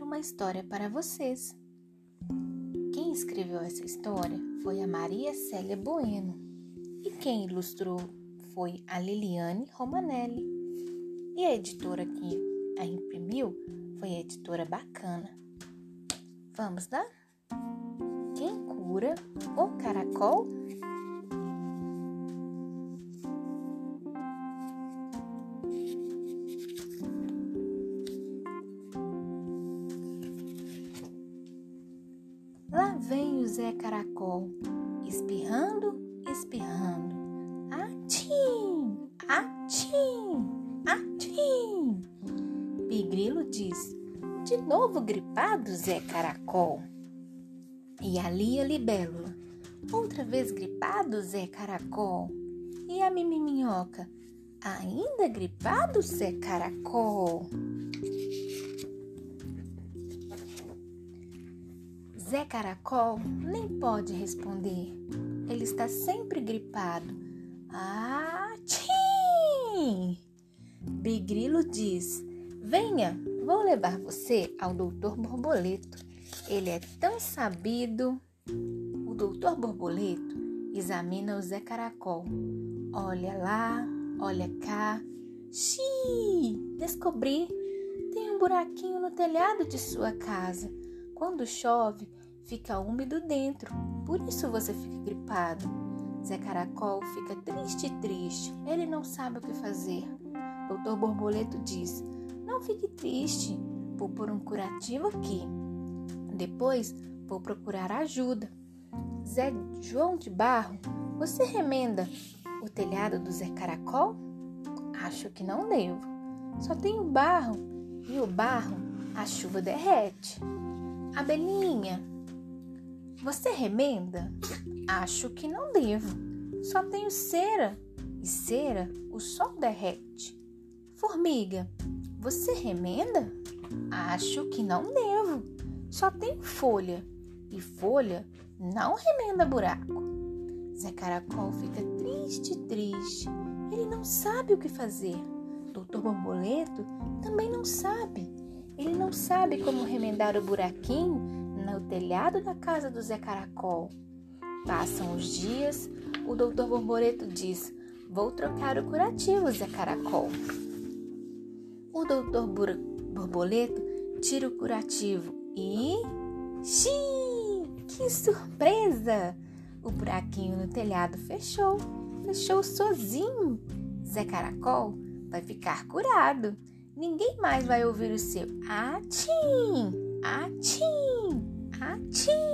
uma história para vocês. Quem escreveu essa história foi a Maria Célia Bueno e quem ilustrou foi a Liliane Romanelli. E a editora que a imprimiu foi a editora Bacana. Vamos lá? Quem cura o caracol Lá vem o Zé Caracol, espirrando, espirrando. Atim, atim, atim. Pigrilo diz: De novo gripado, Zé Caracol. E ali a libélula: Outra vez gripado, Zé Caracol. E a mimiminhoca: Ainda gripado, Zé Caracol. Zé Caracol nem pode responder. Ele está sempre gripado. Ah, tchim! Bigrilo diz: Venha, vou levar você ao doutor Borboleto. Ele é tão sabido. O doutor Borboleto examina o Zé Caracol. Olha lá, olha cá. Xiii! Descobri! Tem um buraquinho no telhado de sua casa. Quando chove, fica úmido dentro, por isso você fica gripado. Zé Caracol fica triste, triste. Ele não sabe o que fazer. Doutor Borboleto diz: Não fique triste, vou pôr um curativo aqui. Depois vou procurar ajuda. Zé João de Barro, você remenda o telhado do Zé Caracol? Acho que não devo. Só tenho barro e o barro a chuva derrete. Abelhinha, você remenda? Acho que não devo. Só tenho cera. E cera o sol derrete. Formiga, você remenda? Acho que não devo. Só tenho folha. E folha não remenda buraco. Zé Caracol fica triste, triste. Ele não sabe o que fazer. Doutor Borboleto também não sabe. Ele não sabe como remendar o buraquinho no telhado da casa do Zé Caracol. Passam os dias, o doutor Borboleto diz: Vou trocar o curativo, Zé Caracol. O doutor Borboleto tira o curativo e. Xiii! Que surpresa! O buraquinho no telhado fechou. Fechou sozinho. Zé Caracol vai ficar curado. Ninguém mais vai ouvir o seu atim, atim, atim.